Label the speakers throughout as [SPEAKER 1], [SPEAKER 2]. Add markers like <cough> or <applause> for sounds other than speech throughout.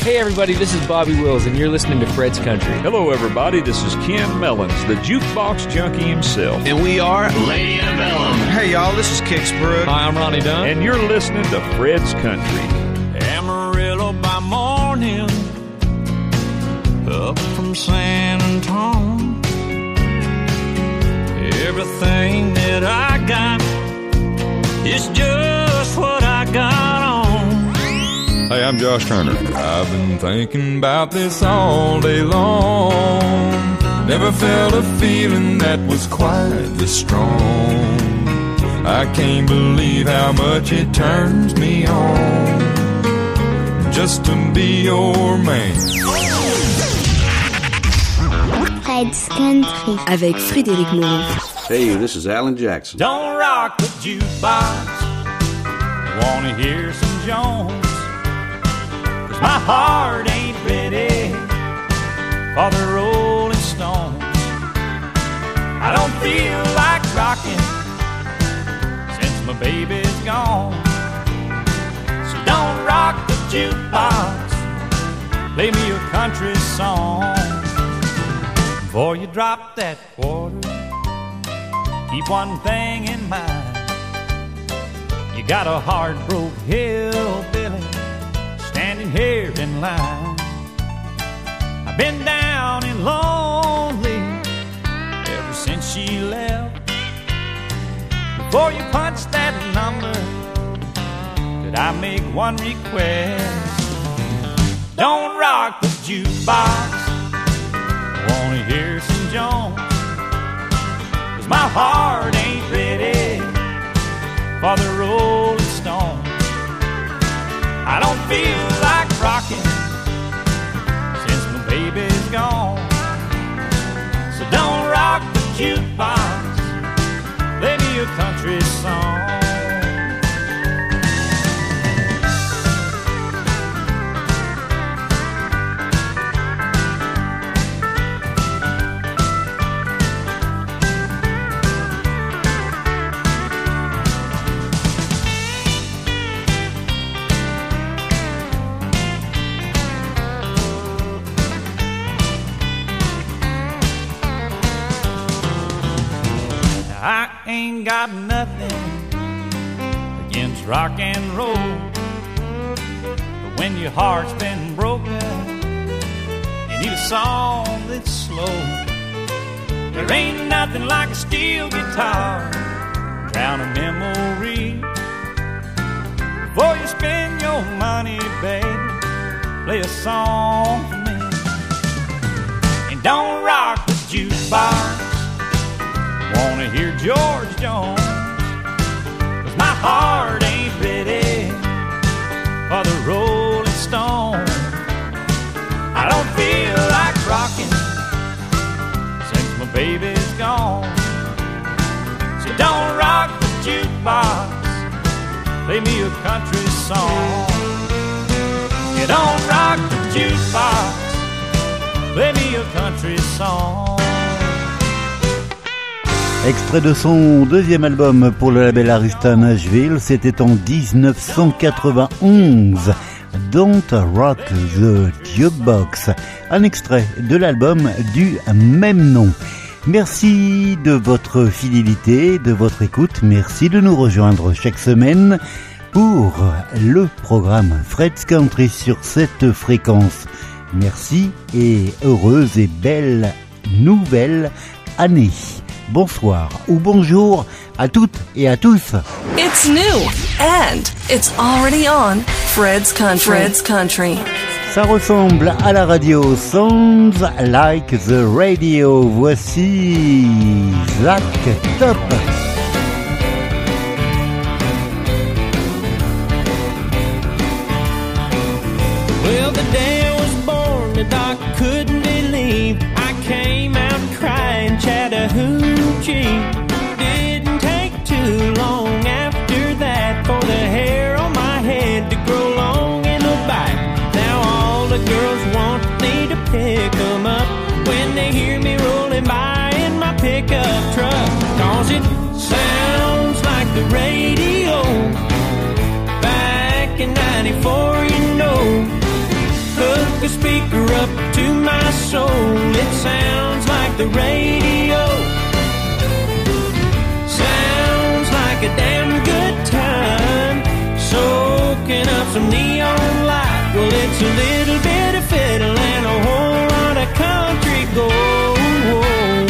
[SPEAKER 1] Hey, everybody, this is Bobby Wills, and you're listening to Fred's Country.
[SPEAKER 2] Hello, everybody. This is Ken Mellons, the jukebox junkie himself.
[SPEAKER 3] And we are Lady Antebellum.
[SPEAKER 4] Hey, y'all, this is Kix Brooks.
[SPEAKER 1] Hi, I'm Ronnie Dunn.
[SPEAKER 2] And you're listening to Fred's Country.
[SPEAKER 5] Amarillo by morning, up from San Antonio. Everything that I got is just
[SPEAKER 6] Hey, I'm Josh Turner. I've been thinking about this all day long. Never felt a feeling that was quite this strong. I can't believe how much it turns me on just to be your man.
[SPEAKER 7] Fred's Country.
[SPEAKER 8] Avec Frédéric Moreau.
[SPEAKER 3] Hey, this is Alan Jackson.
[SPEAKER 5] Don't rock the jukebox. Wanna hear some Jones? My heart ain't ready for the Rolling Stones. I don't feel like rocking since my baby's gone. So don't rock the jukebox. Play me a country song. Before you drop that quarter, keep one thing in mind. You got a hard broke standing here in line. I've been down and lonely ever since she left. Before you punch that number, could I make one request? Don't rock the jukebox. I wanna hear some Jones. Cause my heart ain't ready for the rocking since my baby's gone. So don't rock the jukebox, me a country song. Got nothing against rock and roll. But when your heart's been broken, you need a song that's slow. There ain't nothing like a steel guitar, drown a memory. Before you spend your money, baby, play a song for me. And don't rock the jukebox. Wanna hear George Jones? Cause my heart ain't ready for the Rolling Stone. I don't feel like rocking since my baby's gone. So don't rock the jukebox, play me a country song. You don't rock the jukebox, play me a country song.
[SPEAKER 9] Extrait de son deuxième album pour le label Arista Nashville, c'était en 1991. Don't Rock the Jukebox, un extrait de l'album du même nom. Merci de votre fidélité, de votre écoute, merci de nous rejoindre chaque semaine pour le programme Fred's Country sur cette fréquence. Merci et heureuse et belle nouvelle année. Bonsoir ou bonjour à toutes et à tous.
[SPEAKER 8] It's new and it's already on Fred's Country. Fred's Country.
[SPEAKER 9] Ça ressemble à la radio Sounds Like the Radio. Voici Zach Top.
[SPEAKER 10] A speaker up to my soul. It sounds like the radio. Sounds like a damn good time. Soaking up some neon light. Well, it's a little bit of fiddle and a whole lot of country gold.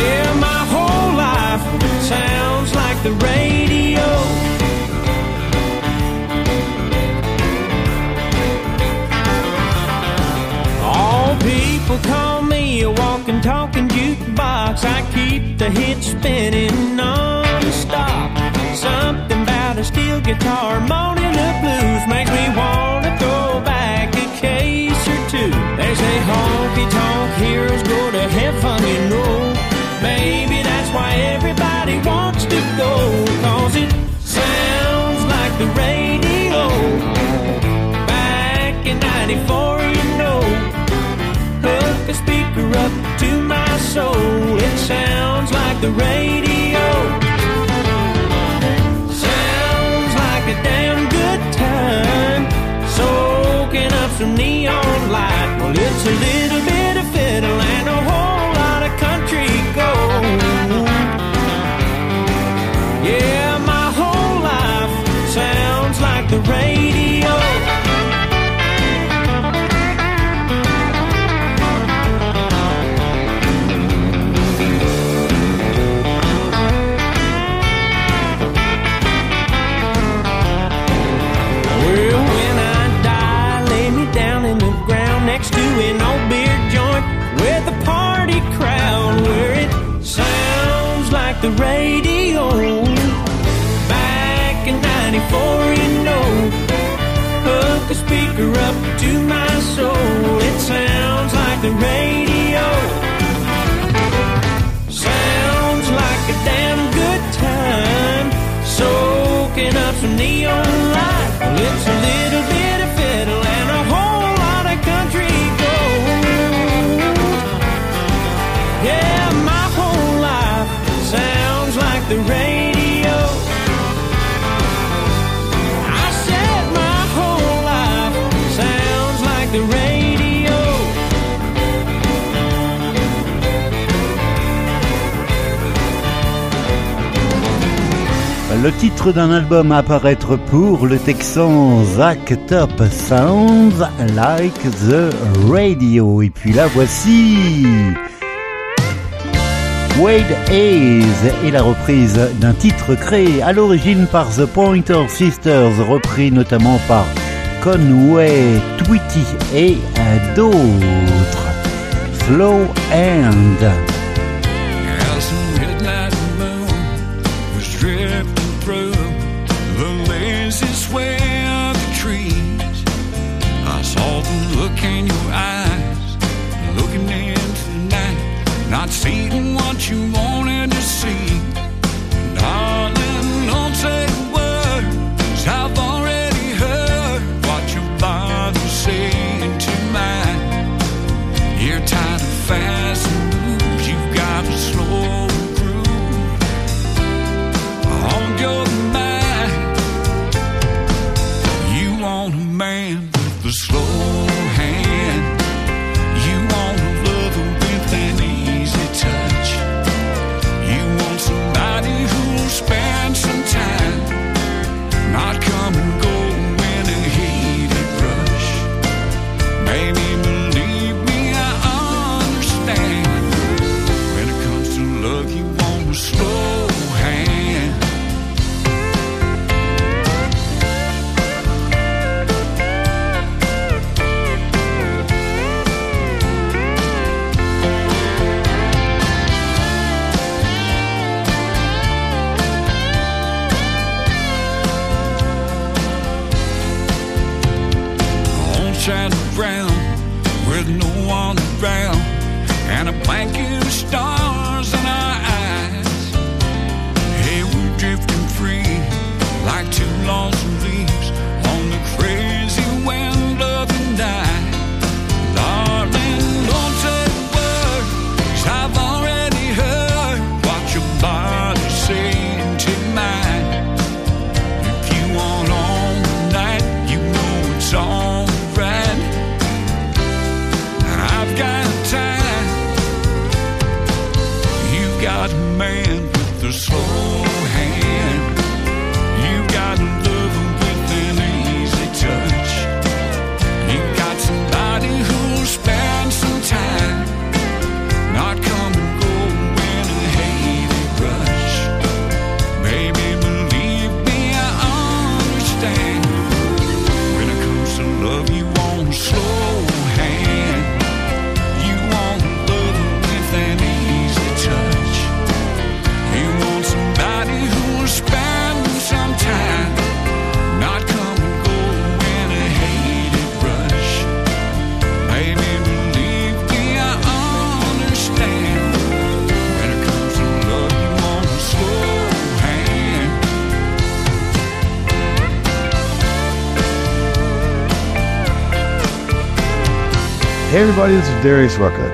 [SPEAKER 10] Yeah, my whole life sounds like the radio. People call me a walking, talking jukebox. I keep the hits spinning non-stop. Something about a steel guitar, moaning the blues makes me wanna throw back a case or two. They say honky tonk heroes go to heaven, you know. Maybe that's why everybody wants to go, the radio. Sounds like a damn good time. Soaking up some neon light. Well, it's a little bit of fiddle and a whole lot of country gold. Yeah, my whole life sounds like the radio. The radio. Back in 94, you know, hook a speaker up to my soul. It sounds like the radio. Sounds like a damn good time. Soaking up some neon light. Well, it's a little
[SPEAKER 9] Le titre d'un album à apparaître pour le Texan Zach Top Sounds Like the Radio. Et puis là voici Wade Hayes et la reprise d'un titre créé à l'origine par The Pointer Sisters, repris notamment par Conway Twitty et d'autres. Slow Hand.
[SPEAKER 6] Not seeing
[SPEAKER 11] everybody, this is Darius Rucker.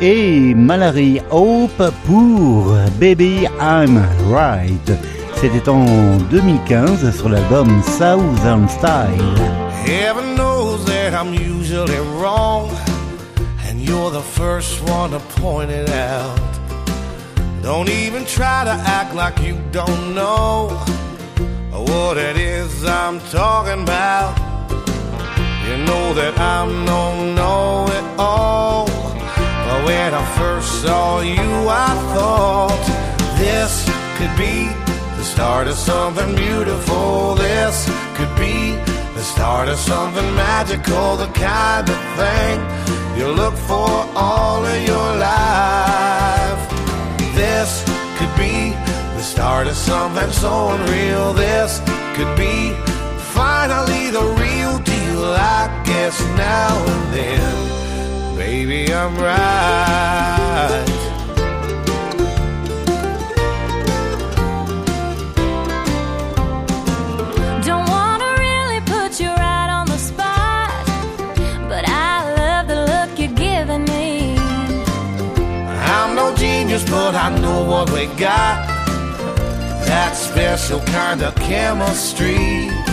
[SPEAKER 9] Et Mallary Hope pour Baby I'm Right. C'était en 2015 sur l'album Southern Style.
[SPEAKER 12] Heaven knows that I'm usually wrong, and you're the first one to point it out. Don't even try to act like you don't know what it is I'm talking about. You know that I'm no know it all. But when I first saw you, I thought this could be the start of something beautiful. This could be the start of something magical, the kind of thing you look for all of your life. This could be the start of something so unreal. This could be finally the real deal. I guess now and then, baby, I'm right.
[SPEAKER 13] Don't wanna really put you right on the spot, but I love the look you're giving me.
[SPEAKER 12] I'm no genius, but I know what we got. That special kind of chemistry.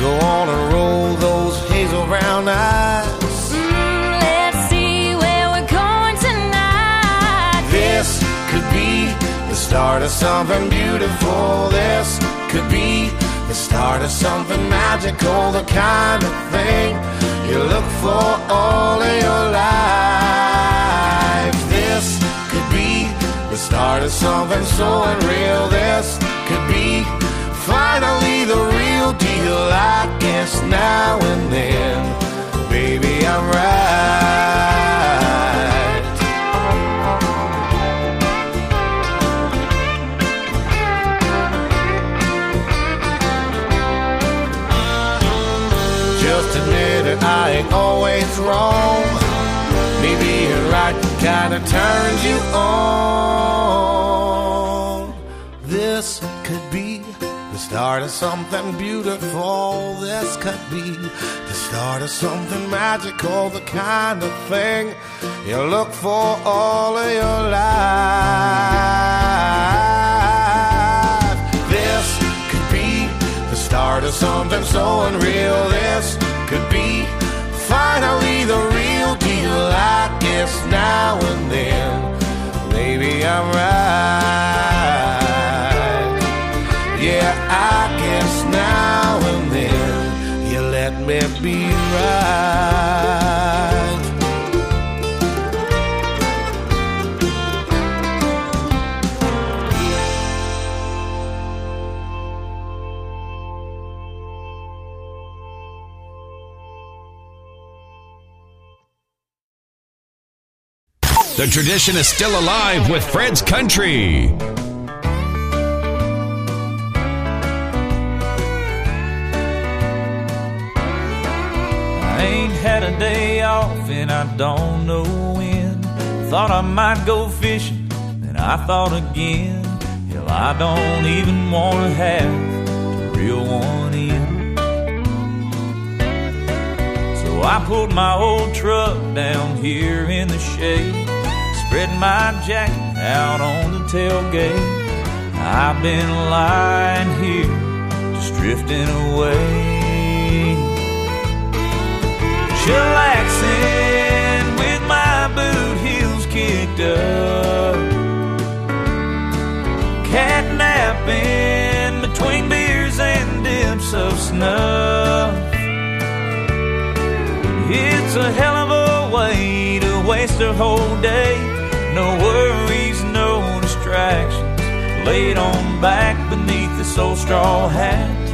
[SPEAKER 12] Go on and roll those hazel brown eyes.
[SPEAKER 13] Mm, let's see where we're going tonight.
[SPEAKER 12] This could be the start of something beautiful. This could be the start of something magical. The kind of thing you look for all of your life. This could be the start of something so unreal. This could be finally the real deal. I guess now and then, baby, I'm right. Just admit it, I ain't always wrong. Me being right kinda turns you on. Start of something beautiful. This could be the start of something magical, the kind of thing you look for all of your life. This could be the start of something so unreal. This could be finally the real deal. I guess now and then, maybe I'm right. Yeah, Guess now and then you let me be right.
[SPEAKER 2] The tradition is still alive with Fred's Country.
[SPEAKER 5] Had a day off and I don't know when. Thought I might go fishing, then I thought again. Hell, I don't even wanna have to reel one in. So I pulled my old truck down here in the shade, spread my jacket out on the tailgate. I've been lying here, just drifting away chillaxing with my boot heels kicked up. Catnapping between beers and dips of snuff. It's a hell of a way to waste a whole day. No worries, no distractions. Laid on back beneath this old straw hat.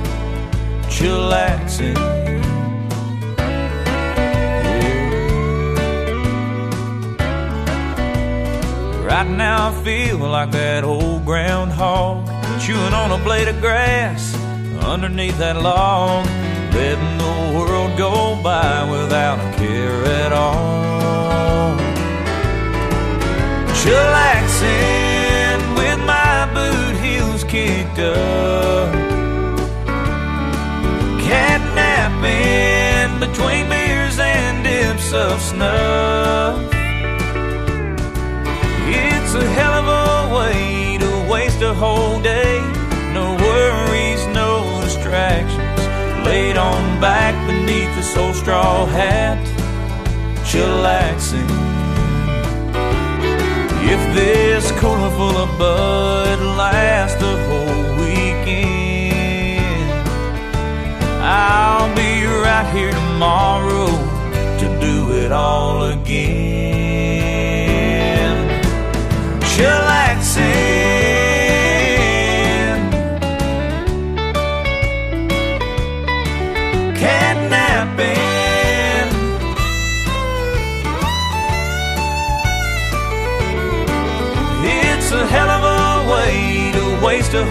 [SPEAKER 5] Chillaxing. Right now I feel like that old groundhog chewing on a blade of grass underneath that log, letting the world go by without a care at all. Chillaxing with my boot heels kicked up, catnapping between beers and dips of snuff. It's a hell of a way to waste a whole day. No worries, no distractions. Laid on back beneath this old straw hat, chillaxing. If this cooler full of bud lasts the whole weekend, I'll be right here tomorrow to do it all again.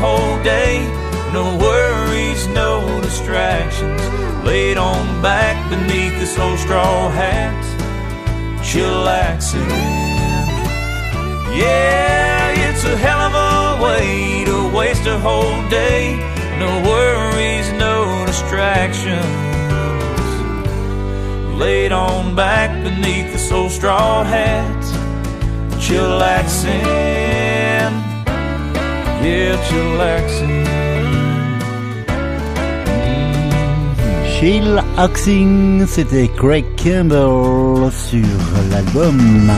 [SPEAKER 5] Whole day. No worries, no distractions. Laid on back beneath this old straw hat, chillaxing. Yeah, it's a hell of a way to waste a whole day. No worries, no distractions. Laid on back beneath this old straw hat, chillaxing.
[SPEAKER 9] Chill Axing, c'était Craig Campbell sur l'album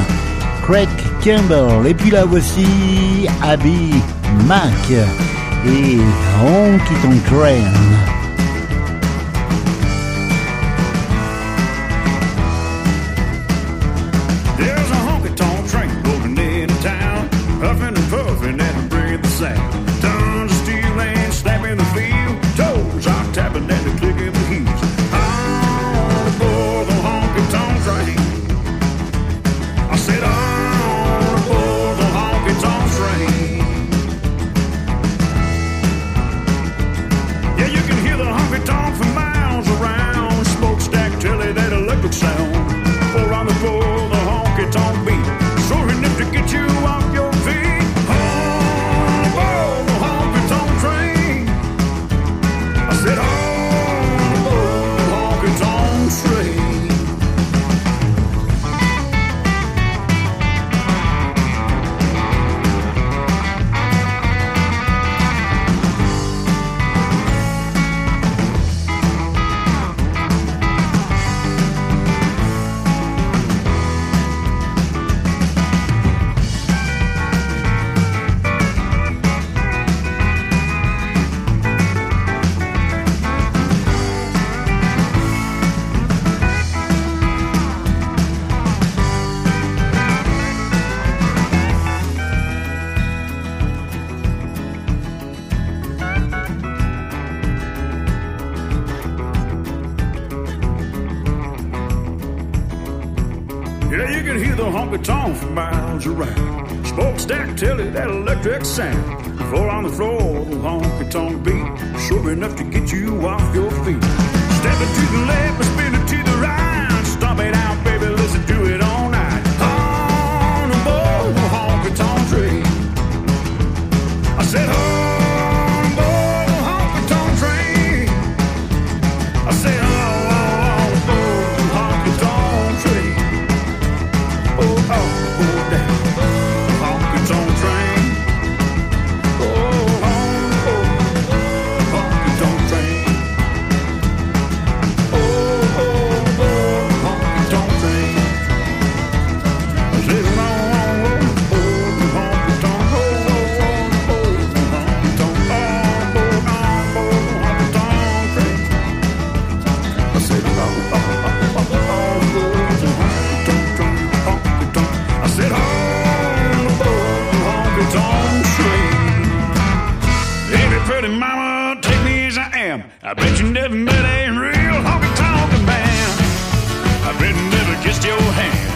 [SPEAKER 9] Craig Campbell. Et puis là voici Abby Mac et Honky Tonk Train.
[SPEAKER 14] Electric sound. Four on the floor, the honky tonk beat. Sure enough to get you off your feet. Step it to the left, spin it to the right. Stomp it out, am. I bet you never met a real honky tonk man. I bet you never kissed your hand.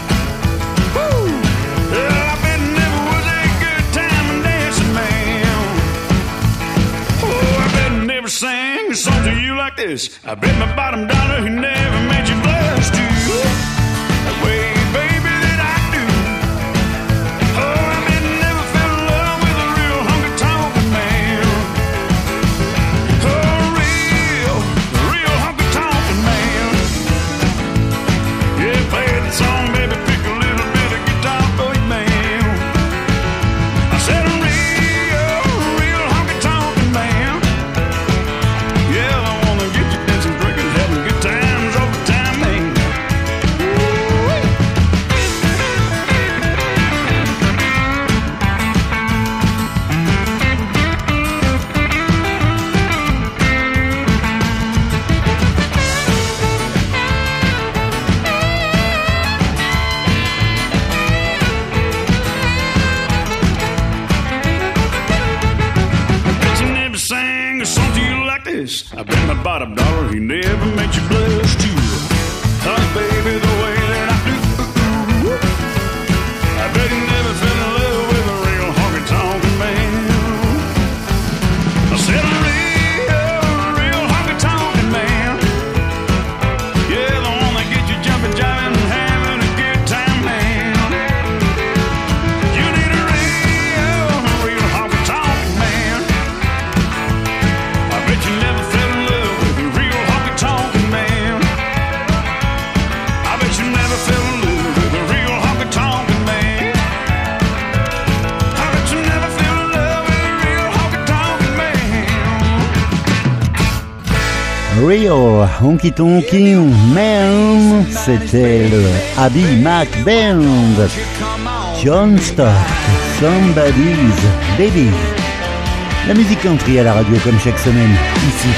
[SPEAKER 14] Woo! Yeah, I bet it never was a good time dancing, man. Oh, I bet it never sang a song to you like this. I bet my bottom dollar he never made you blush too. Real Honky
[SPEAKER 9] Tonky Man, c'était le Abby Mac Band. John Stark, Somebody's Baby. La musique country à la radio comme chaque semaine, ici.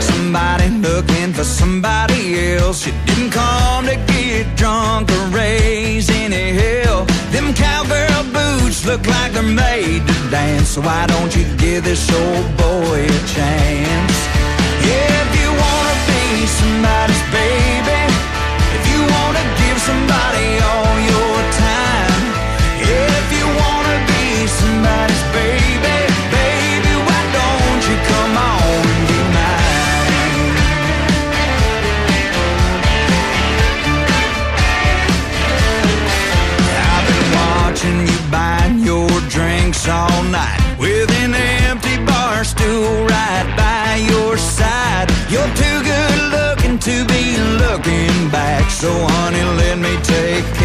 [SPEAKER 15] Somebody looking for somebody else. Look like they're made to dance. So why don't you give this old boy a chance? Yeah, if you wanna be somebody's baby, if you wanna give somebody all take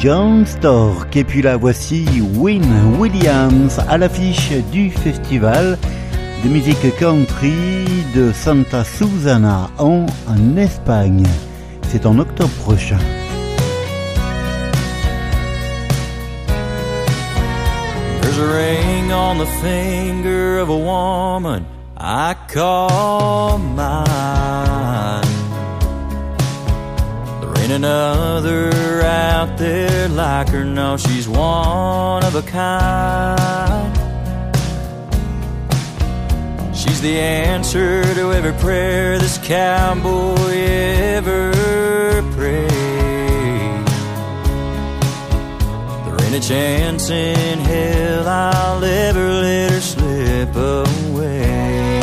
[SPEAKER 9] John Stork. Et puis là, voici Win Williams à l'affiche du festival de musique country de Santa Susana en, Espagne. C'est en octobre prochain.
[SPEAKER 16] Ain't another out there like her, no, she's one of a kind. She's the answer to every prayer this cowboy ever prayed. There ain't a chance in hell I'll ever let her slip away.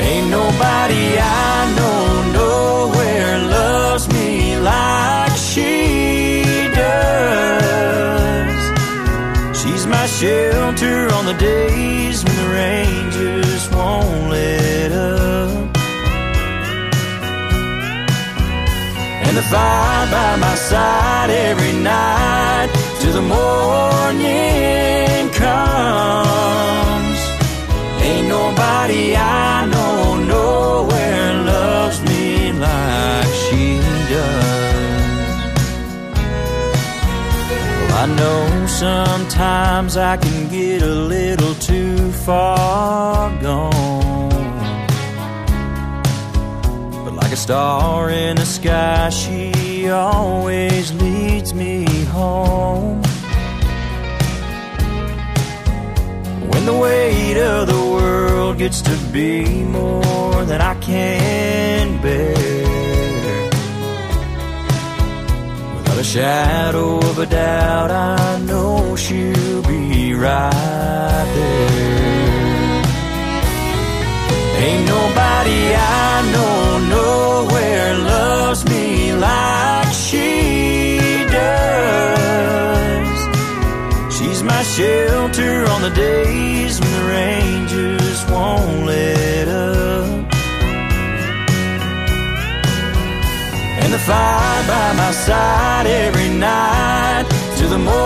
[SPEAKER 16] Ain't nobody I the days when the rain just won't let up. And the fire by my side every night till the morning comes. Ain't nobody I know nowhere loves me like she does. Well, I know sometimes I can a little too far gone. But like a star in the sky, she always leads me home. When the weight of the world gets to be more than I can bear. a shadow of a doubt, I know she'll be right there. Ain't nobody I know nowhere loves me like she does. She's my shelter on the days when the rain just won't let up. the fire by my side every night to the morning.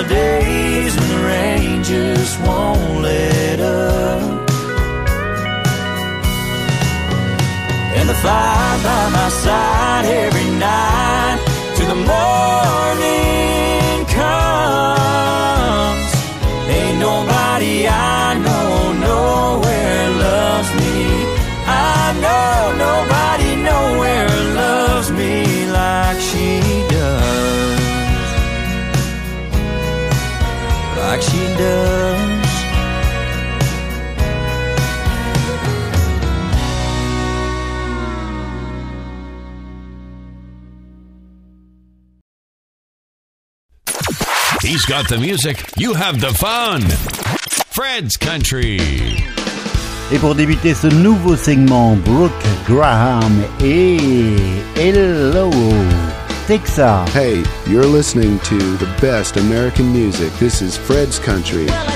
[SPEAKER 16] The days.
[SPEAKER 6] He's got the music, you have the fun. Fred's Country.
[SPEAKER 9] Et pour débuter ce nouveau segment, Brooke Graham et Hello Texas.
[SPEAKER 11] Hey, you're listening to the best American music. This is Fred's Country.
[SPEAKER 10] Well,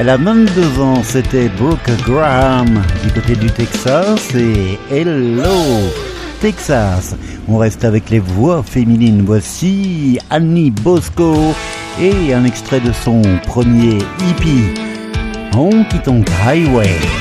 [SPEAKER 9] Elle a 22 ans, c'était Brooke Graham du côté du Texas et Hello Texas. On reste avec les voix féminines. Voici Annie Bosco et un extrait de son premier hippie, Honky Tonk Highway.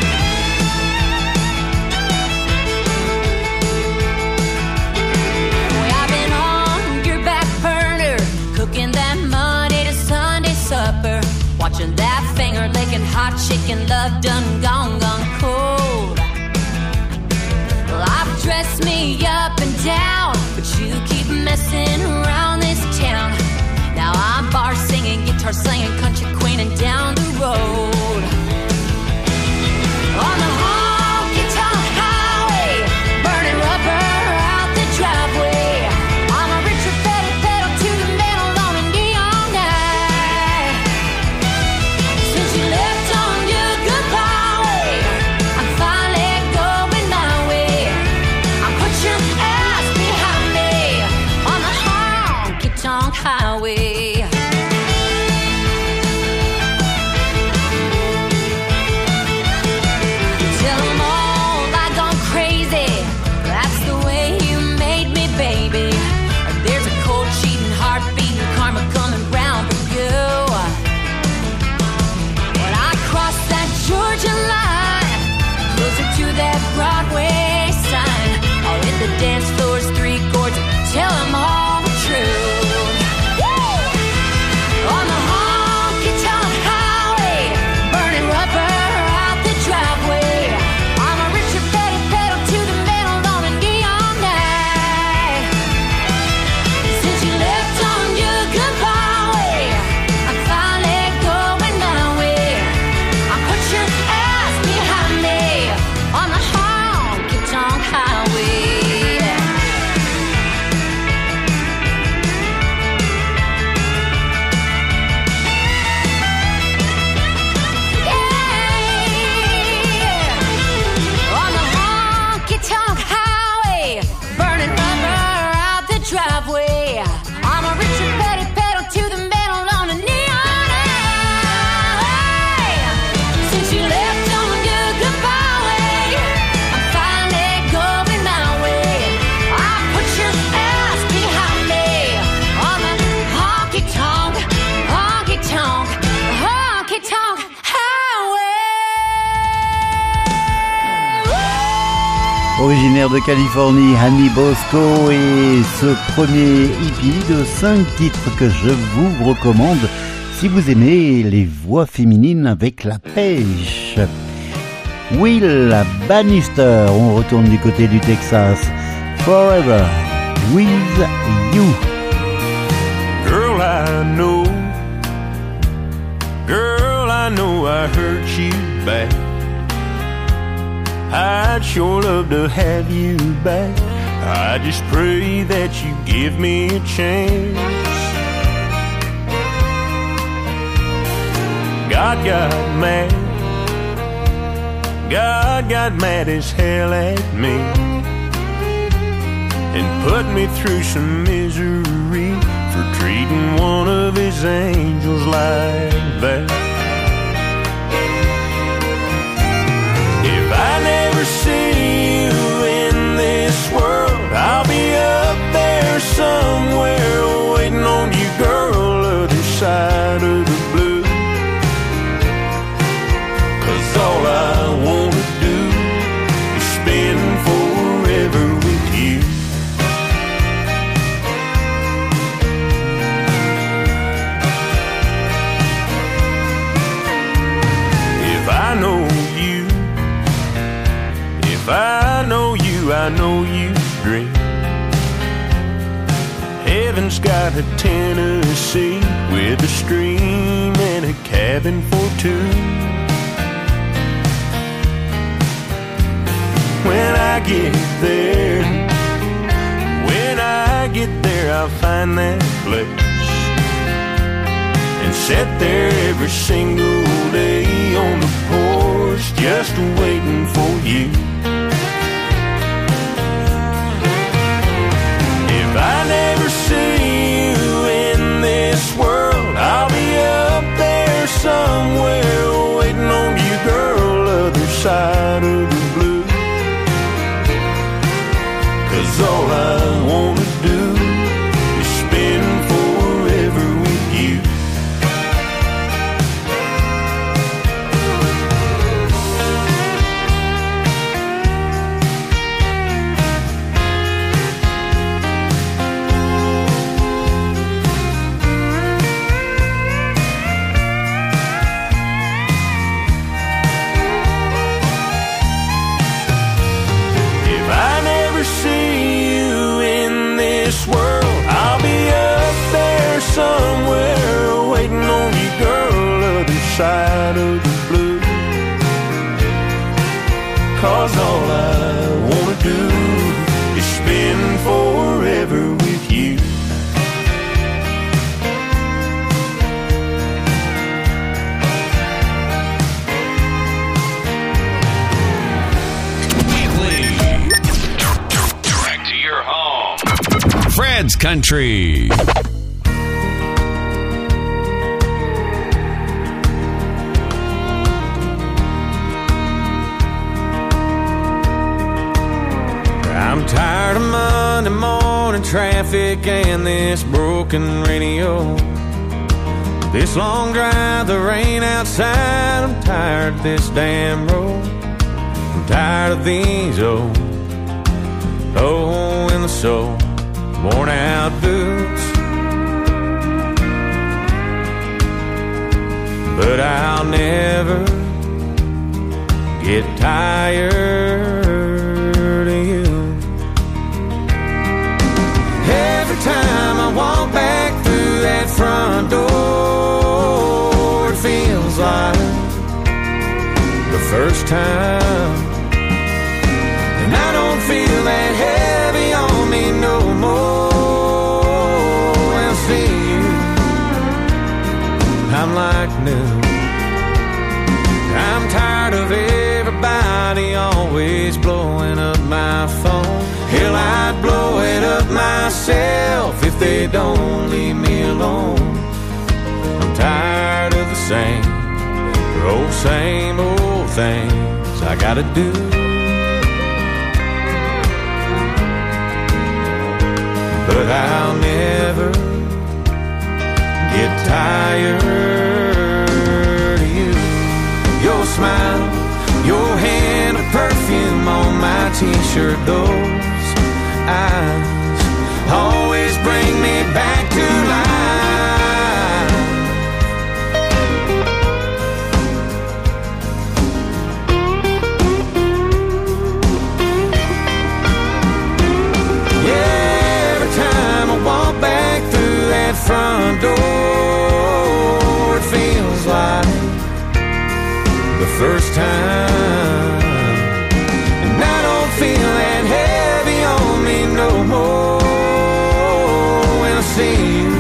[SPEAKER 13] Messing around this town. Now I'm bar singing, guitar singing, country queening down
[SPEAKER 9] De Californie, Annie Bosco et ce premier hippie de 5 titres que je vous recommande si vous aimez les voix féminines avec la pêche. Will Bannister, on retourne du côté du Texas. Forever with you.
[SPEAKER 14] Girl, I know. Girl, I know I hurt you. I'd sure love to have you back. I just pray that you give me a chance. God got mad. God got mad as hell at me and put me through some misery for treating one of his angels like that. Got a Tennessee with a stream and a cabin for two. When I get there, when I get there, I'll find that place and sit there every single day on the porch just waiting for you. If I never
[SPEAKER 17] Zola, side of the blue. Cause all I wanna do is spend forever with you.
[SPEAKER 6] Back to your home. Fred's Country.
[SPEAKER 18] Morning traffic and this broken radio. This long drive, the rain outside. I'm tired of this damn road. I'm tired of these old, oh, in the soul, worn out boots. But I'll never get tired door, it feels like the first time. And I don't feel that heavy on me no more. Well, see you, I'm like new. I'm tired of everybody always blowing up my phone. Hell, I'd blow it up myself if they don't leave me alone. Tired of the same, the old same old things I gotta do. But I'll never get tired of you. Your smile, your hand of perfume on my t-shirt, those eyes always bring me back to life. Front door, it feels like the first time. And I don't feel that heavy on me no more. When I see you,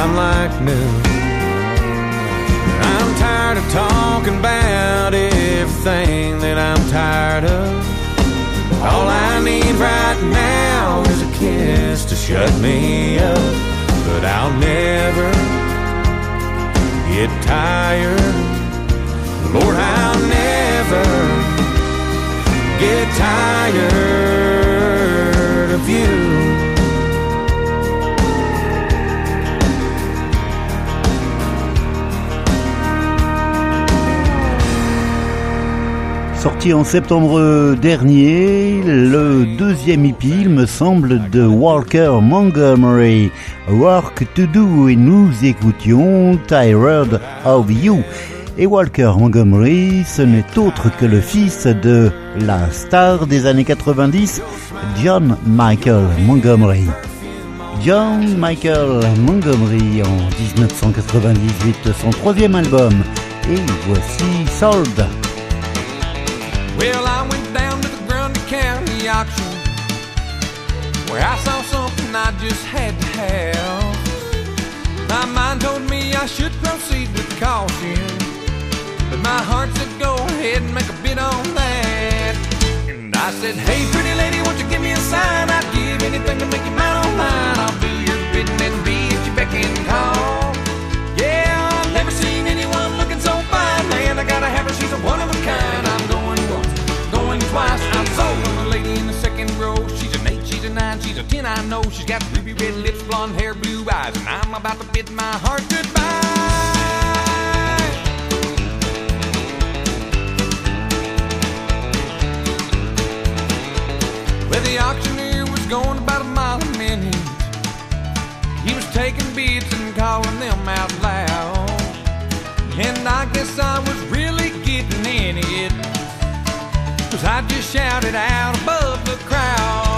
[SPEAKER 18] I'm like new. I'm tired of talking about everything that I'm tired of. All I need right now shut me up. But I'll never get tired. Lord, I'll never get tired of you.
[SPEAKER 9] Sorti en septembre dernier, le deuxième EP, il me semble, de Walker Montgomery, Work to Do, et nous écoutions Tired of You. Et Walker Montgomery, ce n'est autre que le fils de la star des années 90, John Michael Montgomery. John Michael Montgomery en 1998, son troisième album. Et voici Sold.
[SPEAKER 18] Well, I went down to the Grundy County auction where I saw something I just had to have. My mind told me I should proceed with caution, but my heart said go ahead and make a bid on that. And I said, Hey, pretty lady, won't you give me a sign? I'd give anything to make you mine on mine. I'll do your bidding and be at your beck and call. I know she's got ruby red lips, blonde hair, blue eyes, and I'm about to bid my heart goodbye. Well, the auctioneer was going about a mile a minute. He was taking bids and calling them out loud. And I guess I was really getting in it. Cause I just shouted out above the crowd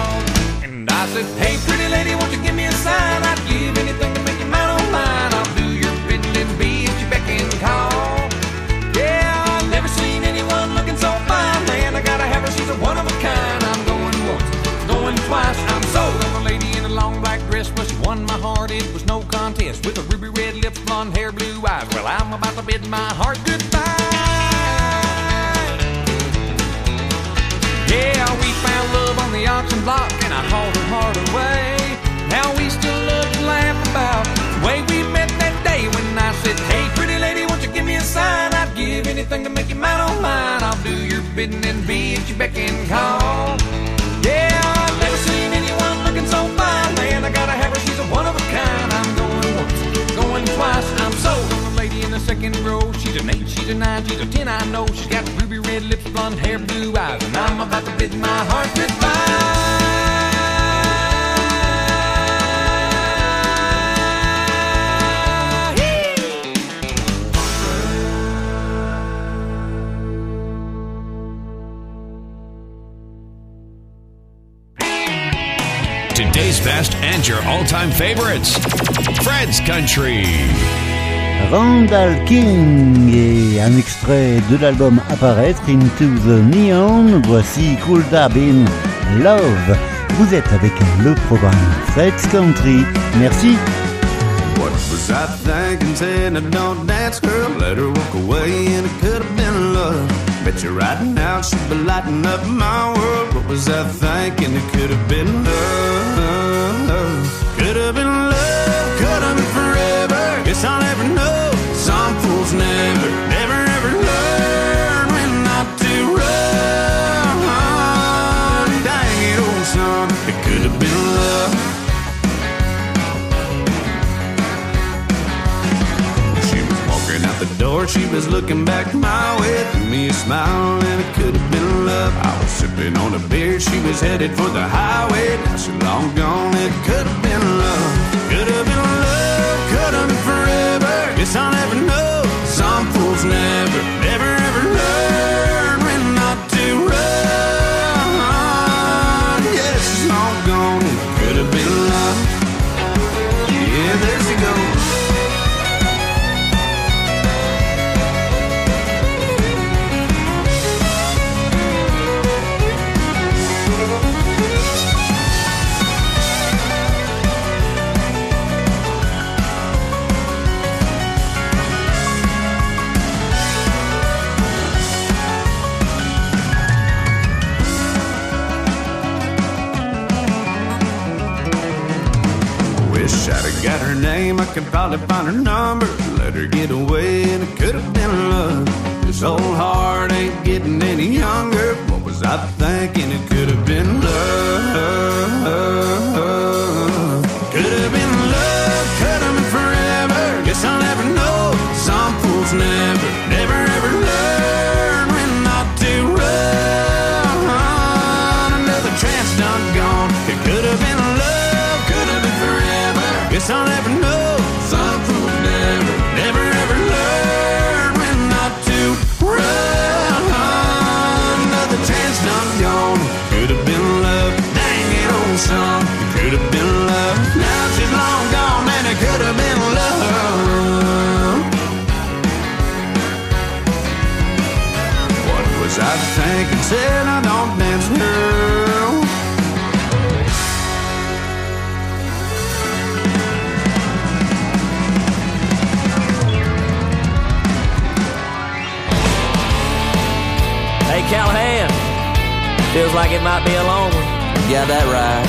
[SPEAKER 18] said, hey, pretty lady, won't you give me a sign? I'd give anything to make you mine On mine. I'll do your bidding and be at your beck and call. Yeah, I've never seen anyone looking so fine. Man, I gotta have her, she's a one of a kind. I'm going once, going twice, I'm sold. on a lady in a long black dress, but she won my heart. It was no contest. With a ruby red lips, blonde hair, blue eyes. Well, I'm about to bid my heart goodbye. Yeah, we found love the auction block, and I hauled her heart away. Now we still love to laugh about the way we met that day when I said, Hey, pretty lady, won't you give me a sign? I'd give anything to make you mine on mine. I'll do your bidding and be at your beck and call. Yeah, I've never seen anyone looking so fine, man. I gotta have her, she's a one of a kind. I'm going once, going twice. I'm sold on the lady in the second row. She's an eight, she's a nine, she's a ten. I know she's got ruby red lips, blonde hair, blue eyes, and I'm about to bid my heart goodbye.
[SPEAKER 6] Today's best and your all-time favorites. Fred's Country.
[SPEAKER 9] Randall King et un extrait de l'album apparaître Into the Neon. Voici Cool Dab in Love. Vous êtes avec le programme Fred's Country. Merci.
[SPEAKER 2] What was I thinking? Saying I don't dance, girl. Let her walk away, and it could have been love. Bet you right now she'd be lighting up my world. What was I thinking? It could have been love. Could have been love. Could have been forever. Guess I'll never know. Some fools never, never, ever learn when not to run. Dang it, old son. It could have been love. She was walking out the door, she was looking back my way, threw me a smile, and it could have been love. I was sipping on a beer, she was headed for the highway. Now she long gone, it could have been love. Forever. Guess could probably find her number. Let her get away, and it could have been love. This old heart ain't getting any younger. What was I thinking? It could have been love. Could have been love, could have been forever. Guess I'll never know. Some fools never,
[SPEAKER 19] Feels like it might be a long one.
[SPEAKER 16] Got that right.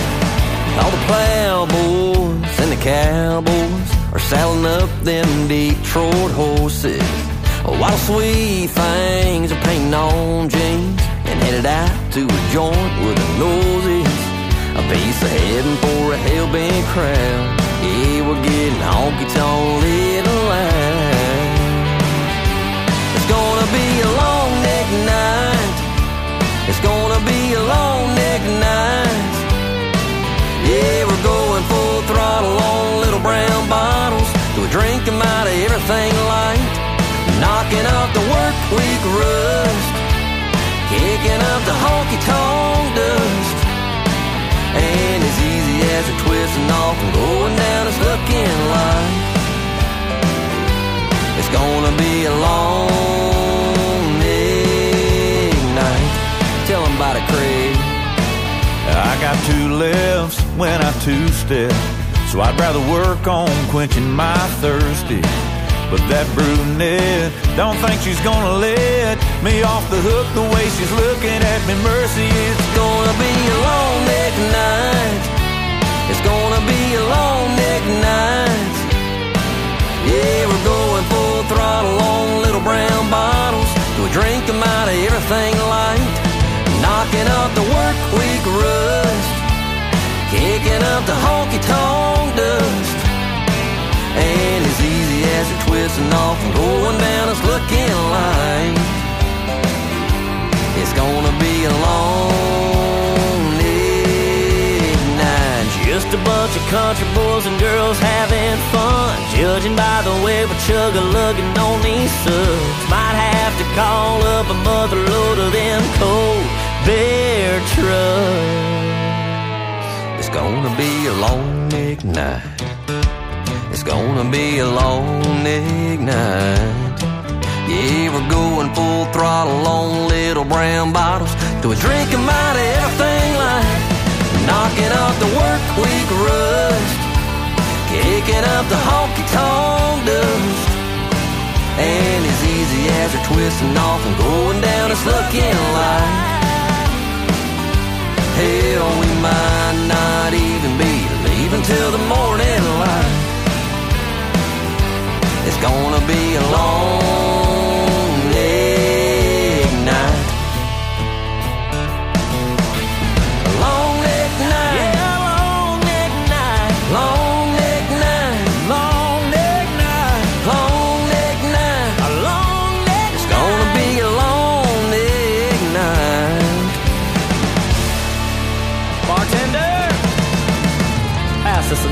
[SPEAKER 16] All the plowboys and the cowboys are saddling up them Detroit horses. While sweet things are painting on jeans and headed out to a joint with the noses. A piece of heading for a hell-bent crowd. Yeah, we're getting honky-tonk little loud. Gonna be a long neck night. Yeah, we're going full throttle on little brown bottles. We drink 'em out of everything light. Knocking off the work week rust. Kicking up the honky tonk dust. And as easy as we're twisting off and going down is looking like it's gonna be a long
[SPEAKER 18] I got two lefts when I two step.
[SPEAKER 5] So I'd rather work on quenching my thirsty. But that brunette don't think she's gonna let me off the hook the way she's looking at me. Mercy, it's
[SPEAKER 16] gonna be a long neck night. It's gonna be a long neck night. Yeah, we're going full throttle on little brown bottles. We drink them out of everything light. Knocking up the work week rust. Kicking up the honky tonk dust. And as easy as we're twisting off and going down this looking light. It's gonna be a long night.
[SPEAKER 20] Just a bunch of country boys and girls having fun. Judging by the way we chug a lugging on these subs. Might have to call up a mother load of them cold bear trucks.
[SPEAKER 16] It's gonna be a long night. It's gonna be a long night. Yeah, we're going full throttle on little brown bottles. Do we drink 'em out of everything like knocking up the work week rust, kicking up the honky tonk dust. And as easy as we're twisting off and going down this looking light. Hell, oh, we might not even be leaving till the morning light. It's gonna be a long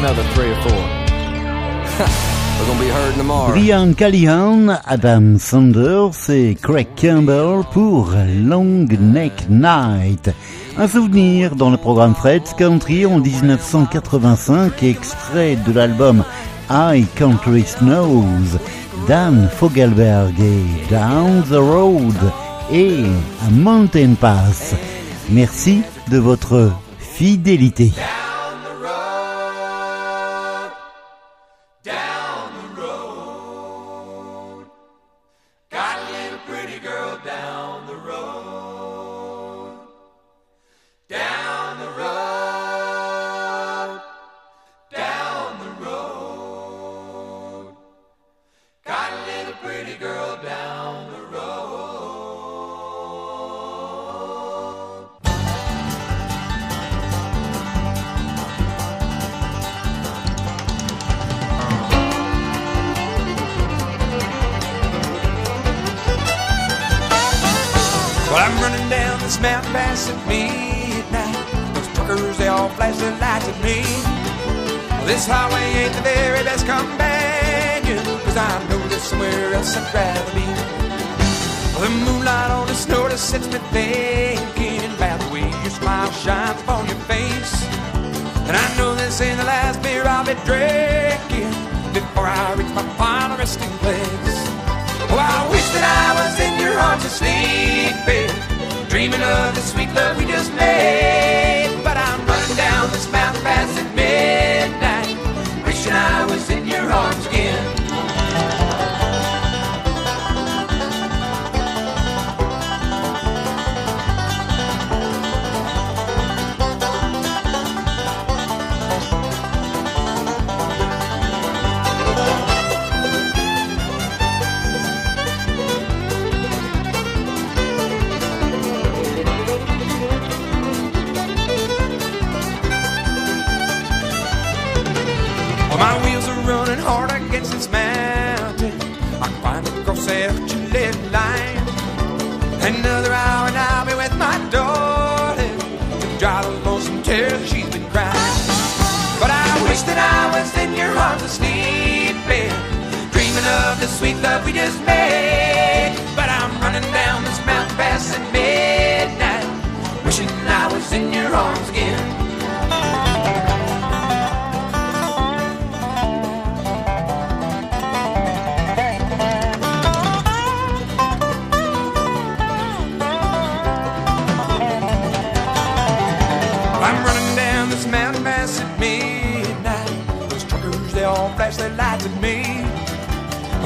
[SPEAKER 1] another three. <laughs>
[SPEAKER 18] Brian Callihan, Adam Sanders et Craig Campbell pour Long Neck Night. Un souvenir dans le programme Fred's Country en 1985, extrait de l'album I Country Snows, Dan Fogelberg et Down the Road et Mountain Pass. Merci de votre fidélité.
[SPEAKER 21] Cross that Gillette line. Another hour and I'll be with my darling to dry the lonesome tears she's been crying. But I wish that I was in your arms asleep, babe, dreaming of the sweet love we just made.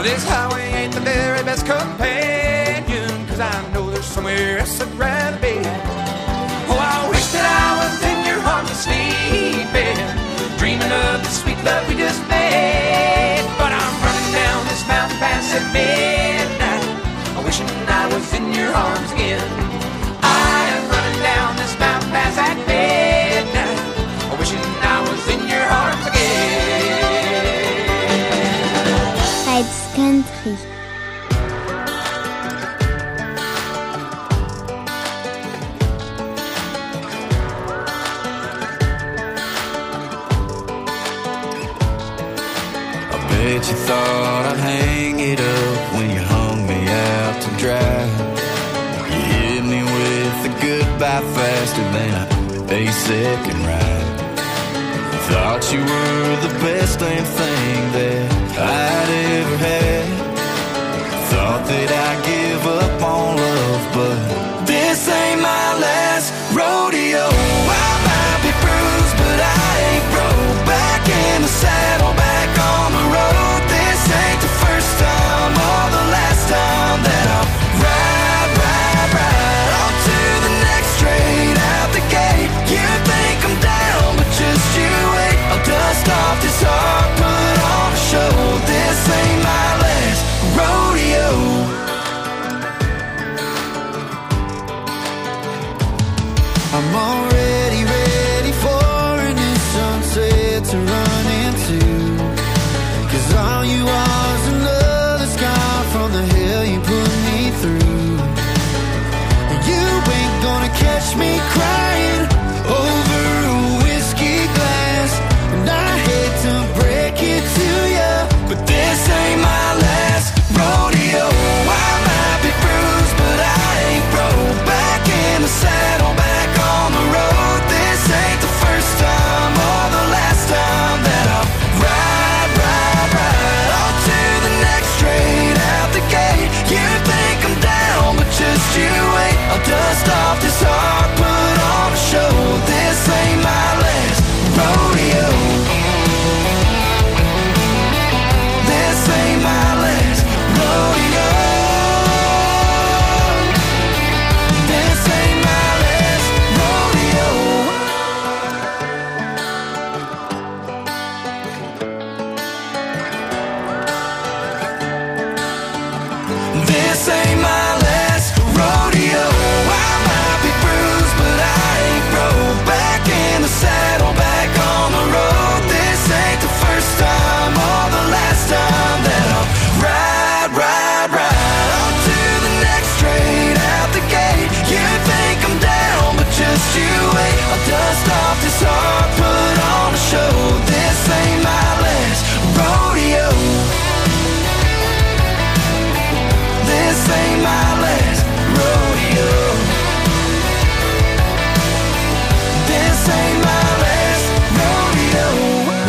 [SPEAKER 21] This
[SPEAKER 18] highway ain't the very best companion, cause I know there's somewhere else I'd rather be. Oh, I wish that I was in your arms sleeping, dreaming of the sweet love we just made. But I'm running down this mountain pass at midnight, wishing I was in your arms again.
[SPEAKER 22] Thought I'd hang it up when you hung me out to dry. You hit me with a goodbye faster than a second ride. Thought you were the best damn thing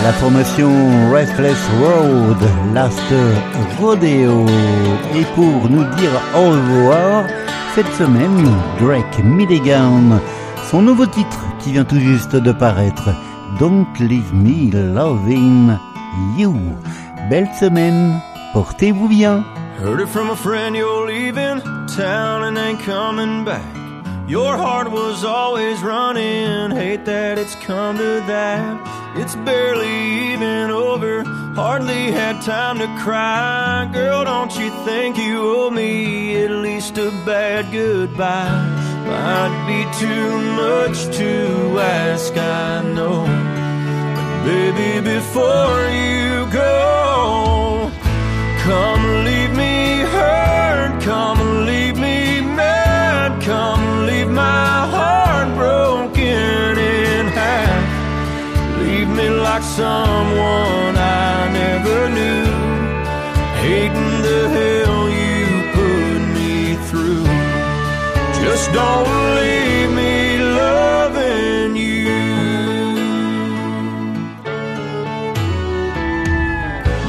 [SPEAKER 9] La formation Restless Road, Last Rodeo. Et pour nous dire au revoir, cette semaine, Drake Milligan, son nouveau titre qui vient tout juste de paraître, Don't Leave Me Loving You. Belle semaine, portez-vous bien.
[SPEAKER 10] Heard it from a friend you're leaving hate that it's come to that. It's barely even over, hardly had time to cry. Girl, don't you think you owe me at least a bad goodbye? Might be too much to ask, I know. But baby, before you go, Come leave me hurt, come like someone I never knew, hating the hell you put me through. Just don't leave me loving you.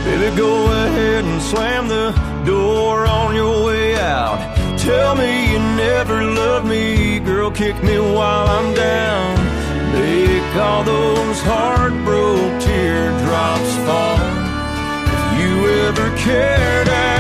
[SPEAKER 10] Baby, go ahead and slam the door on your way out. Tell me you never loved me, girl, kick me while I'm down. Make all those hard-broke teardrops fall. If you ever cared.